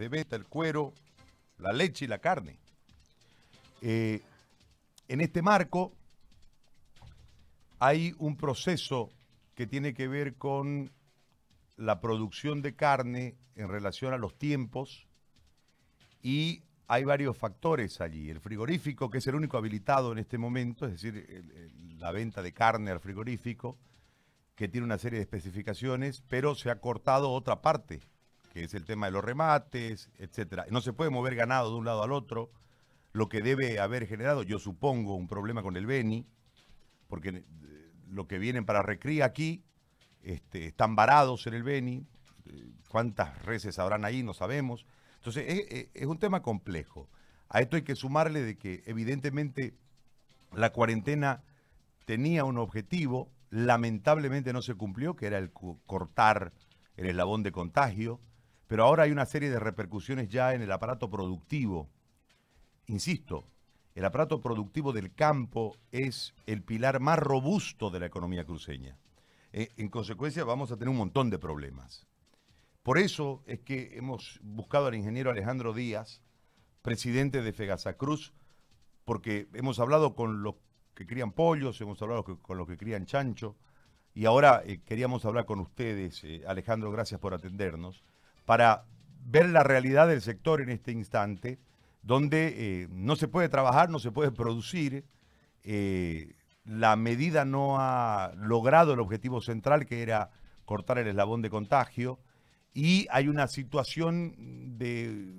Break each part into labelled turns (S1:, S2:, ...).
S1: de venta, el cuero, la leche y la carne. Eh, en este marco hay un proceso que tiene que ver con la producción de carne en relación a los tiempos y hay varios factores allí. El frigorífico, que es el único habilitado en este momento, es decir, la venta de carne al frigorífico, que tiene una serie de especificaciones, pero se ha cortado otra parte que es el tema de los remates, etcétera. No se puede mover ganado de un lado al otro, lo que debe haber generado, yo supongo, un problema con el Beni, porque eh, lo que vienen para recría aquí este, están varados en el Beni, eh, cuántas reses habrán ahí, no sabemos. Entonces, es, un tema complejo. A esto hay que sumarle de que evidentemente la cuarentena tenía un objetivo, lamentablemente no se cumplió, que era el cortar el eslabón de contagio, pero ahora hay una serie de repercusiones ya en el aparato productivo. Insisto, el aparato productivo del campo es el pilar más robusto de la economía cruceña. Eh, en consecuencia, vamos a tener un montón de problemas. Por eso es que hemos buscado al ingeniero Alejandro Díaz, presidente de Fegasa Cruz, porque hemos hablado con los que crían pollos, hemos hablado con los que crían chancho, y ahora eh, queríamos hablar con ustedes. Eh, Alejandro, gracias por atendernos para ver la realidad del sector en este instante, donde eh, no se puede trabajar, no se puede producir, eh, la medida no ha logrado el objetivo central que era cortar el eslabón de contagio y hay una situación de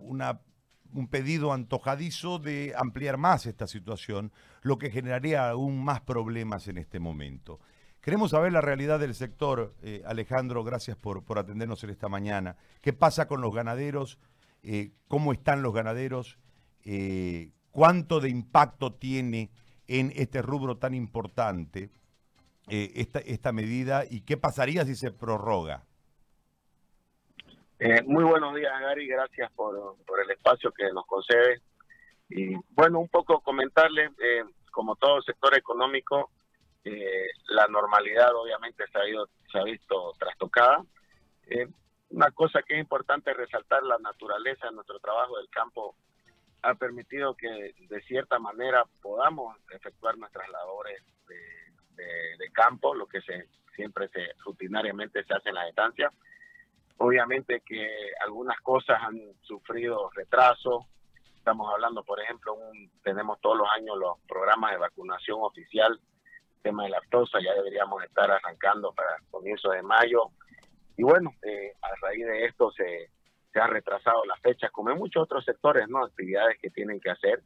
S1: un pedido antojadizo de ampliar más esta situación, lo que generaría aún más problemas en este momento. Queremos saber la realidad del sector. Eh, Alejandro, gracias por, por atendernos en esta mañana. ¿Qué pasa con los ganaderos? Eh, ¿Cómo están los ganaderos? Eh, ¿Cuánto de impacto tiene en este rubro tan importante esta, esta medida? ¿Y qué pasaría si se prorroga?
S2: muy buenos días, Gary. Gracias por, por, el espacio que nos concede. Y bueno, un poco comentarle, como todo sector económico, eh, la normalidad obviamente se ha, ido, se ha visto trastocada. Eh, una cosa que es importante resaltar, la naturaleza de nuestro trabajo del campo ha permitido que de cierta manera podamos efectuar nuestras labores de, campo, lo que se siempre se rutinariamente se hace en la estancia. Obviamente que algunas cosas han sufrido retraso. Estamos hablando, por ejemplo, un, tenemos todos los años los programas de vacunación oficial tema de lactosa, ya deberíamos estar arrancando para comienzo de mayo. Y bueno, eh, a raíz de esto se, se ha retrasado la fecha, como en muchos otros sectores, ¿no? Actividades que tienen que hacer,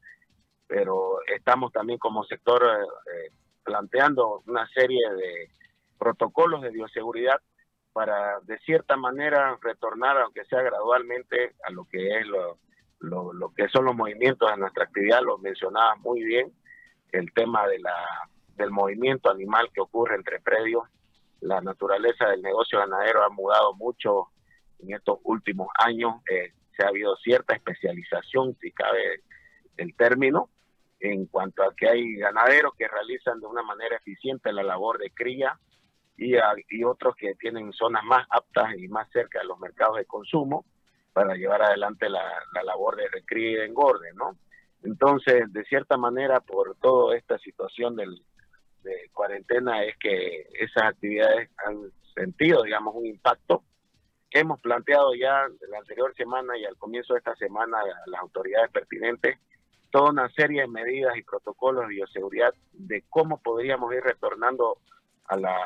S2: pero estamos también como sector eh, planteando una serie de protocolos de bioseguridad para de cierta manera retornar, aunque sea gradualmente, a lo que es lo, lo, lo que son los movimientos de nuestra actividad, lo mencionaba muy bien, el tema de la del movimiento animal que ocurre entre predios. La naturaleza del negocio ganadero ha mudado mucho en estos últimos años. Eh, se ha habido cierta especialización, si cabe el término, en cuanto a que hay ganaderos que realizan de una manera eficiente la labor de cría y, otros que tienen zonas más aptas y más cerca de los mercados de consumo para llevar adelante la, la labor de recría y de engorde, ¿no? Entonces, de cierta manera, por toda esta situación del, de cuarentena es que esas actividades han sentido, digamos, un impacto. Hemos planteado ya la anterior semana y al comienzo de esta semana a las autoridades pertinentes toda una serie de medidas y protocolos de bioseguridad de cómo podríamos ir retornando a la,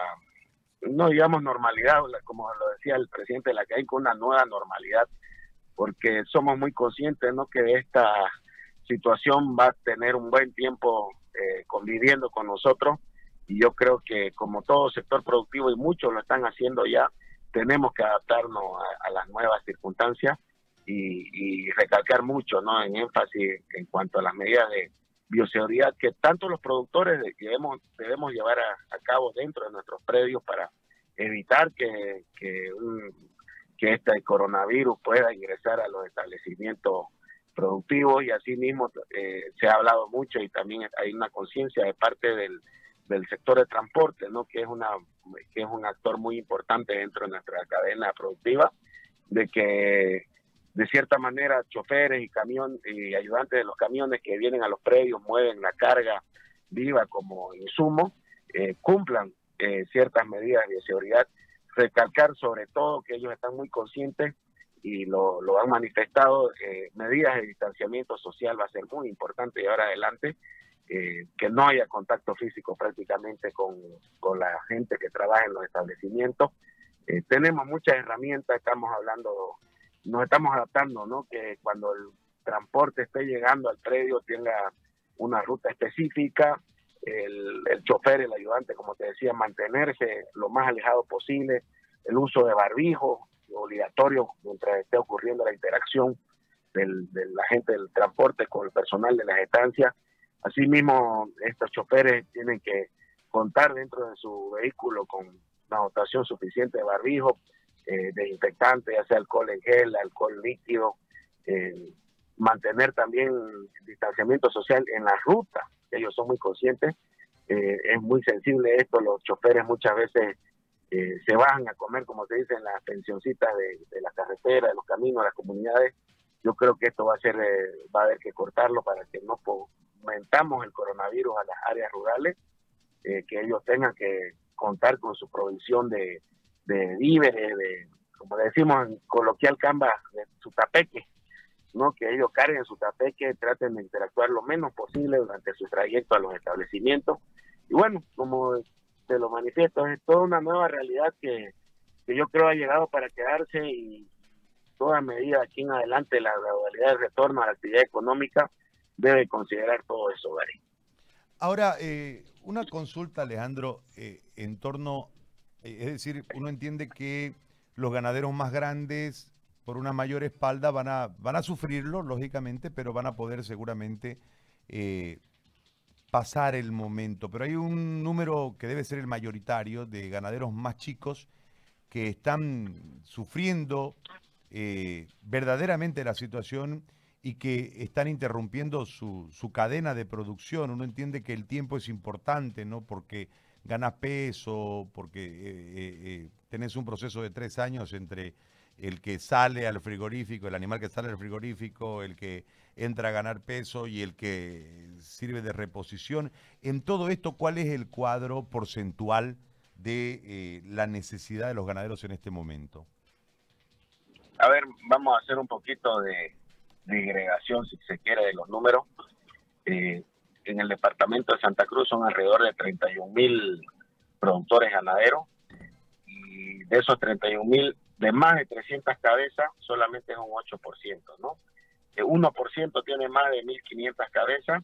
S2: no digamos normalidad, como lo decía el presidente de la CAI, con una nueva normalidad, porque somos muy conscientes ¿no? que esta situación va a tener un buen tiempo eh, conviviendo con nosotros y yo creo que como todo sector productivo y muchos lo están haciendo ya, tenemos que adaptarnos a, las nuevas circunstancias y, recalcar mucho ¿no? en énfasis en cuanto a las medidas de bioseguridad que tanto los productores debemos, debemos llevar a, cabo dentro de nuestros predios para evitar que, que, que este coronavirus pueda ingresar a los establecimientos productivos y asimismo eh, se ha hablado mucho y también hay una conciencia de parte del del sector de transporte, ¿no? que es una que es un actor muy importante dentro de nuestra cadena productiva, de que de cierta manera choferes y camión y ayudantes de los camiones que vienen a los predios mueven la carga viva como insumo eh, cumplan eh, ciertas medidas de seguridad recalcar sobre todo que ellos están muy conscientes y lo, lo han manifestado eh, medidas de distanciamiento social va a ser muy importante llevar adelante que no haya contacto físico prácticamente con, con la gente que trabaja en los establecimientos tenemos muchas herramientas estamos hablando nos estamos adaptando, ¿no? Que cuando el transporte esté llegando al predio tenga una ruta específica, el, el chofer, el ayudante, como te decía, mantenerse lo más alejado posible, el uso de barbijo obligatorio mientras esté ocurriendo la interacción del, de la gente del transporte con el personal de las estancias. Asimismo, estos choferes tienen que contar dentro de su vehículo con una dotación suficiente de barbijo, eh, desinfectante, ya sea alcohol en gel, alcohol líquido, eh, mantener también distanciamiento social en la ruta, ellos son muy conscientes, eh, es muy sensible esto, los choferes muchas veces eh, se bajan a comer, como se dice, en las pensioncitas de, de la carretera, de los caminos, de las comunidades, yo creo que esto va a ser, va a haber que cortarlo para que no aumentamos el coronavirus a las áreas rurales, que ellos tengan que contar con su provisión de, de víveres, de, como decimos en coloquial camba, de su tapeque, ¿no? que ellos carguen su tapeque, traten de interactuar lo menos posible durante su trayecto a los establecimientos. Y bueno, como te lo manifiesto, es toda una nueva realidad que, que yo creo ha llegado para quedarse y toda medida aquí en adelante la gradualidad de retorno a la actividad económica debe considerar todo eso, Gary.
S1: Ahora, eh, una consulta, Alejandro, eh, en torno eh, es decir, uno entiende que los ganaderos más grandes, por una mayor espalda, van a, van a sufrirlo, lógicamente, pero van a poder seguramente eh, pasar el momento. Pero hay un número que debe ser el mayoritario de ganaderos más chicos que están sufriendo eh, verdaderamente la situación y que están interrumpiendo su, su cadena de producción. Uno entiende que el tiempo es importante, ¿no? Porque ganas peso, porque eh, eh, eh, tenés un proceso de tres años entre el que sale al frigorífico, el animal que sale al frigorífico, el que entra a ganar peso y el que sirve de reposición. En todo esto, ¿cuál es el cuadro porcentual de la necesidad de los ganaderos en este momento?
S2: A ver, vamos a hacer un poquito de, digregación, si se quiere, de los números en el departamento de Santa Cruz son alrededor de 31 mil productores ganaderos y de esos 31 mil, de más de 300 cabezas, solamente es un 8%, ¿no? El 1% tiene más de 1.500 cabezas,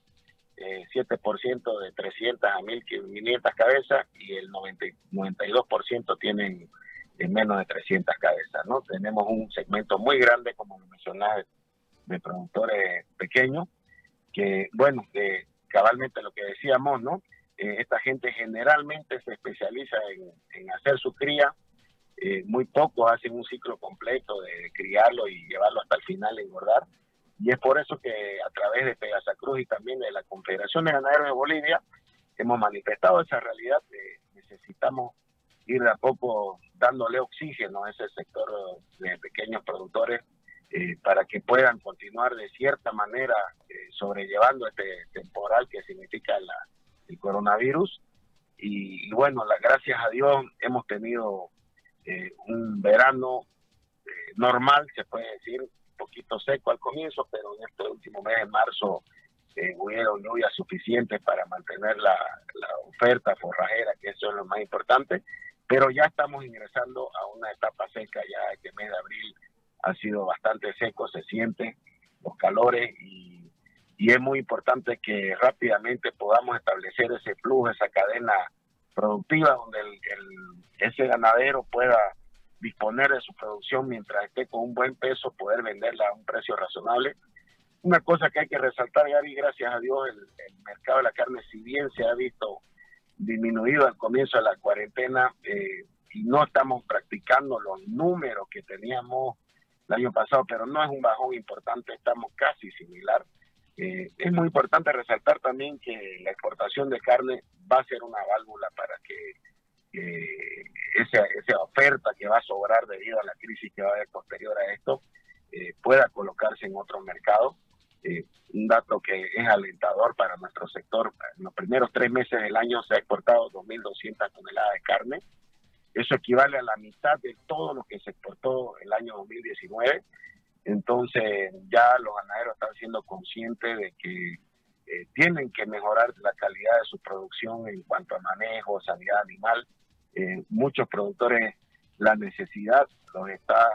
S2: eh, 7% de 300 a 1.500 cabezas y el 90, 92% tienen menos de 300 cabezas, ¿no? Tenemos un segmento muy grande, como mencionaba, de productores pequeños, que, bueno, cabalmente lo que decíamos, ¿no? Eh, esta gente generalmente se especializa en, hacer su cría, eh, muy pocos hacen un ciclo completo de criarlo y llevarlo hasta el final, engordar. Y es por eso que a través de Pegasa Cruz y también de la Confederación de Ganaderos de Bolivia hemos manifestado esa realidad que necesitamos ir de a poco dándole oxígeno a ese sector de pequeños productores eh, para que puedan continuar de cierta manera eh, sobrellevando este temporal que significa la, el coronavirus. Y, bueno, gracias a Dios hemos tenido eh, un verano normal, se puede decir, un poquito seco al comienzo, pero en este último mes de marzo hubieron lluvias suficientes para mantener la oferta forrajera, que eso es lo más importante, pero ya estamos ingresando a una etapa seca ya este mes de abril ha sido bastante seco, se siente los calores y, es muy importante que rápidamente podamos establecer ese flujo, esa cadena productiva donde el, ese ganadero pueda disponer de su producción mientras esté con un buen peso, poder venderla a un precio razonable. Una cosa que hay que resaltar, Gary, gracias a Dios, el, mercado de la carne, si bien se ha visto disminuido al comienzo de la cuarentena eh, y no estamos practicando los números que teníamos el año pasado, pero no es un bajón importante, estamos casi similar. Eh, es muy importante resaltar también que la exportación de carne va a ser una válvula para que esa, esa, oferta que va a sobrar debido a la crisis que va a haber posterior a esto eh, pueda colocarse en otro mercado. Eh, un dato que es alentador para nuestro sector. En los primeros tres meses del año se ha exportado 2.200 toneladas de carne. Eso equivale a la mitad de todo lo que se exportó el año 2019. Entonces ya los ganaderos están siendo conscientes de que eh, tienen que mejorar la calidad de su producción en cuanto a manejo, sanidad animal. Eh, muchos productores la necesidad los está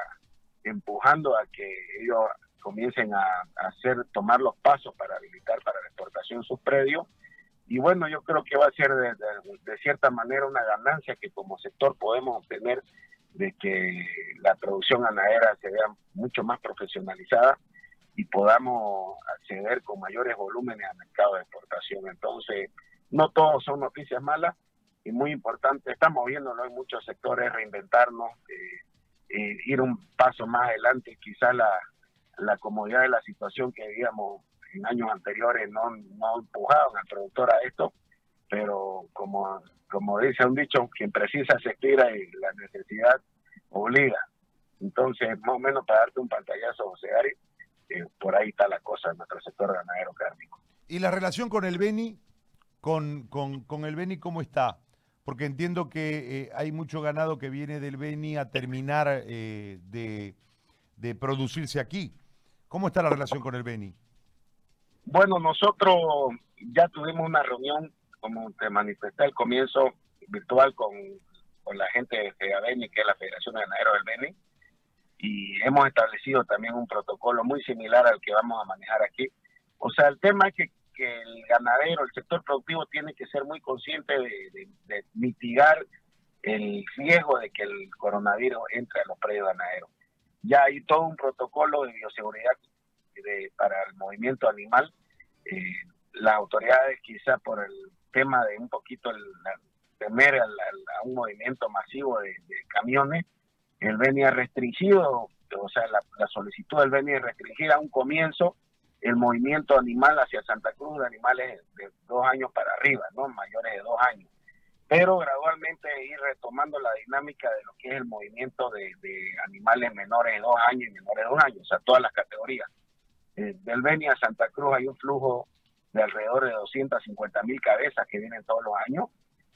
S2: empujando a que ellos comiencen a, hacer tomar los pasos para habilitar para la exportación sus predios y bueno yo creo que va a ser de, de, cierta manera una ganancia que como sector podemos obtener de que la producción ganadera se vea mucho más profesionalizada y podamos acceder con mayores volúmenes al mercado de exportación. Entonces, no todos son noticias malas y muy importante, estamos viéndolo en muchos sectores, reinventarnos, eh, eh, ir un paso más adelante, quizá la, la comodidad de la situación que vivíamos en años anteriores no, no empujaban al productor a esto, pero como, como dice un dicho, quien precisa se tira y la necesidad obliga. Entonces, más o menos para darte un pantallazo, José Ari, por ahí está la cosa en nuestro sector ganadero cárnico.
S1: ¿Y la relación con el Beni? Con, con, el Beni, ¿cómo está? Porque entiendo que eh, hay mucho ganado que viene del Beni a terminar eh, de, de, producirse aquí. ¿Cómo está la relación con el Beni?
S2: Bueno, nosotros ya tuvimos una reunión, como te manifesté al comienzo, virtual con, con la gente de FEABENI, que es la Federación de Ganaderos del Beni y hemos establecido también un protocolo muy similar al que vamos a manejar aquí. O sea, el tema es que, el ganadero, el sector productivo tiene que ser muy consciente de, mitigar el riesgo de que el coronavirus entre a los predios ganaderos. Ya hay todo un protocolo de bioseguridad para el movimiento animal. Eh, las autoridades quizá por el tema de un poquito el, temer a, un movimiento masivo de camiones, el Beni ha restringido, o sea, la, solicitud del Beni es restringir a un comienzo el movimiento animal hacia Santa Cruz de animales de dos años para arriba, ¿no? Mayores de dos años. Pero gradualmente ir retomando la dinámica de lo que es el movimiento de, animales menores de dos años y menores de dos años, o sea, todas las categorías. Eh, del Beni a Santa Cruz hay un flujo de alrededor de 250 mil cabezas que vienen todos los años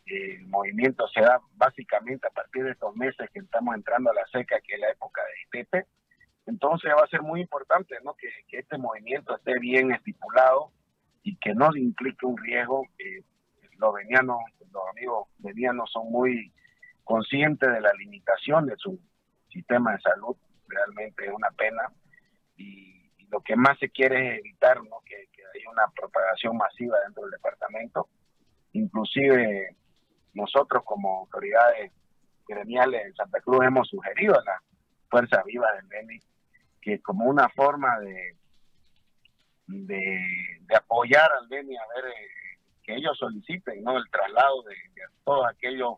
S2: el movimiento se da básicamente a partir de estos meses que estamos entrando a la seca, que es la época de estepe. Entonces va a ser muy importante ¿no? que, este movimiento esté bien estipulado y que no implique un riesgo. Los venianos, los amigos venianos son muy conscientes de la limitación de su sistema de salud. Realmente es una pena. Y, lo que más se quiere es evitar ¿no? que, haya una propagación masiva dentro del departamento. Inclusive nosotros como autoridades gremiales en Santa Cruz hemos sugerido a la Fuerza Viva del Beni que como una forma de, de, apoyar al Beni a ver eh, que ellos soliciten no el traslado de, todos aquellos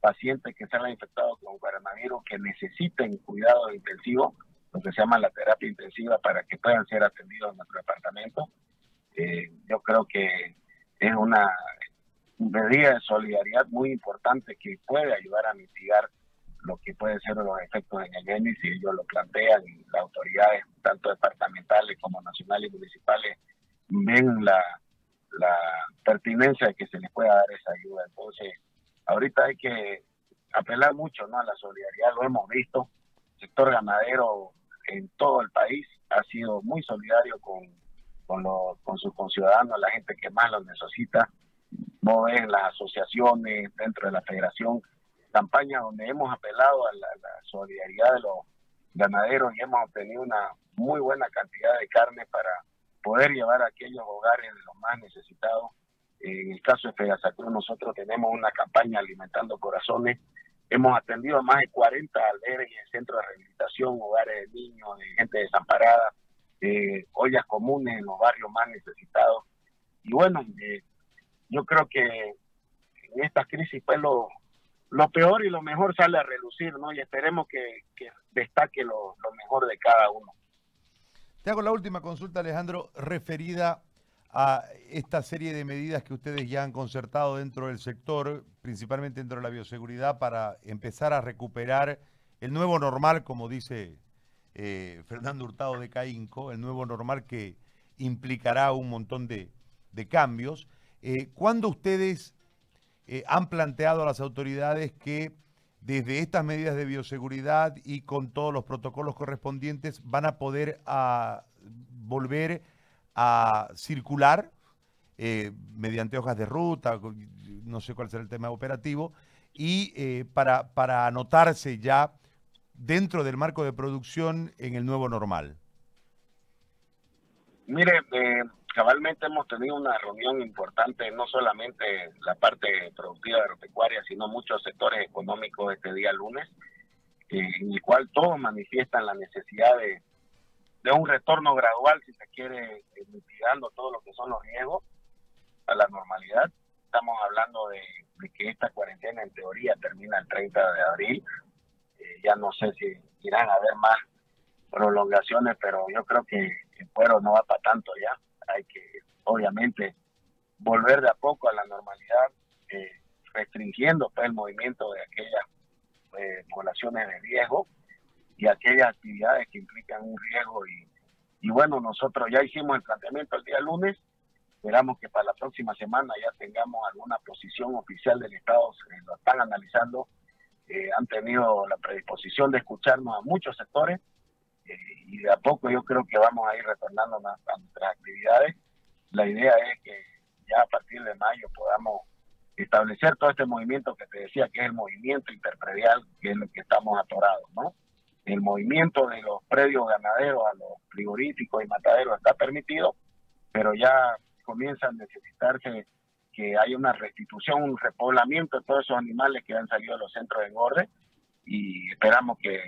S2: pacientes que se han infectado con coronavirus que necesiten cuidado intensivo, lo que se llama la terapia intensiva para que puedan ser atendidos en nuestro departamento. Eh, yo creo que es una medida de solidaridad muy importante que puede ayudar a mitigar lo que pueden ser los efectos en el GENI si ellos lo plantean las autoridades, tanto departamentales como nacionales y municipales, ven la, la pertinencia de que se les pueda dar esa ayuda. Entonces, ahorita hay que apelar mucho ¿no? a la solidaridad, lo hemos visto, el sector ganadero en todo el país ha sido muy solidario con, con, los, con sus conciudadanos, la gente que más los necesita no en las asociaciones, dentro de la federación, campañas donde hemos apelado a la, solidaridad de los ganaderos y hemos obtenido una muy buena cantidad de carne para poder llevar a aquellos hogares de los más necesitados. En el caso de Fegasacruz, nosotros tenemos una campaña alimentando corazones. Hemos atendido a más de 40 albergues, centros de rehabilitación, hogares de niños, de gente desamparada, eh, ollas comunes en los barrios más necesitados. Y bueno, eh, yo creo que en esta crisis pues lo, lo peor y lo mejor sale a relucir, ¿no? Y esperemos que, destaque lo, mejor de cada uno.
S1: Te hago la última consulta, Alejandro, referida a esta serie de medidas que ustedes ya han concertado dentro del sector, principalmente dentro de la bioseguridad, para empezar a recuperar el nuevo normal, como dice eh, Fernando Hurtado de Caínco, el nuevo normal que implicará un montón de, cambios. Eh, ¿Cuándo ustedes eh, han planteado a las autoridades que desde estas medidas de bioseguridad y con todos los protocolos correspondientes van a poder a, volver a circular mediante hojas de ruta, no sé cuál será el tema operativo, y para, para anotarse ya dentro del marco de producción en el nuevo normal?
S2: Mire, eh, cabalmente hemos tenido una reunión importante, no solamente la parte productiva agropecuaria, sino muchos sectores económicos este día lunes, eh, en el cual todos manifiestan la necesidad de, de un retorno gradual, si se quiere, eh, mitigando todo lo que son los riesgos a la normalidad. Estamos hablando de, de que esta cuarentena en teoría termina el 30 de abril, ya no sé si irán a haber más prolongaciones, pero yo creo que el pueblo no va para tanto ya. Hay que, obviamente, volver de a poco a la normalidad, eh, restringiendo pues, el movimiento de aquellas eh, poblaciones de riesgo y aquellas actividades que implican un riesgo. Y, y bueno, nosotros ya hicimos el planteamiento el día lunes. Esperamos que para la próxima semana ya tengamos alguna posición oficial del Estado, se lo están analizando eh, han tenido la predisposición de escucharnos a muchos sectores eh, y de a poco yo creo que vamos a ir retornando a, nuestras actividades. La idea es que ya a partir de mayo podamos establecer todo este movimiento que te decía que es el movimiento interpredial, que es lo que estamos atorados, ¿no? El movimiento de los predios ganaderos a los frigoríficos y mataderos está permitido, pero ya comienza a necesitarse que haya una restitución, un repoblamiento de todos esos animales que han salido de los centros de engorde y esperamos que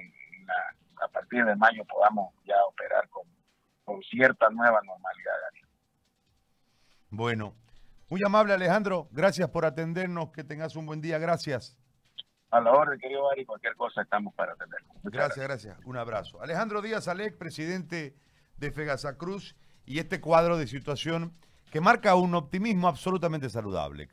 S2: a partir de mayo podamos ya operar con, con cierta nueva normalidad.
S1: Bueno, muy amable Alejandro, gracias por atendernos, que tengas un buen día, gracias.
S2: A la orden, querido Ari, cualquier cosa estamos para atender.
S1: Gracias, gracias, un abrazo. Alejandro Díaz Alec, presidente de Fegasa Cruz, y este cuadro de situación que marca un optimismo absolutamente saludable.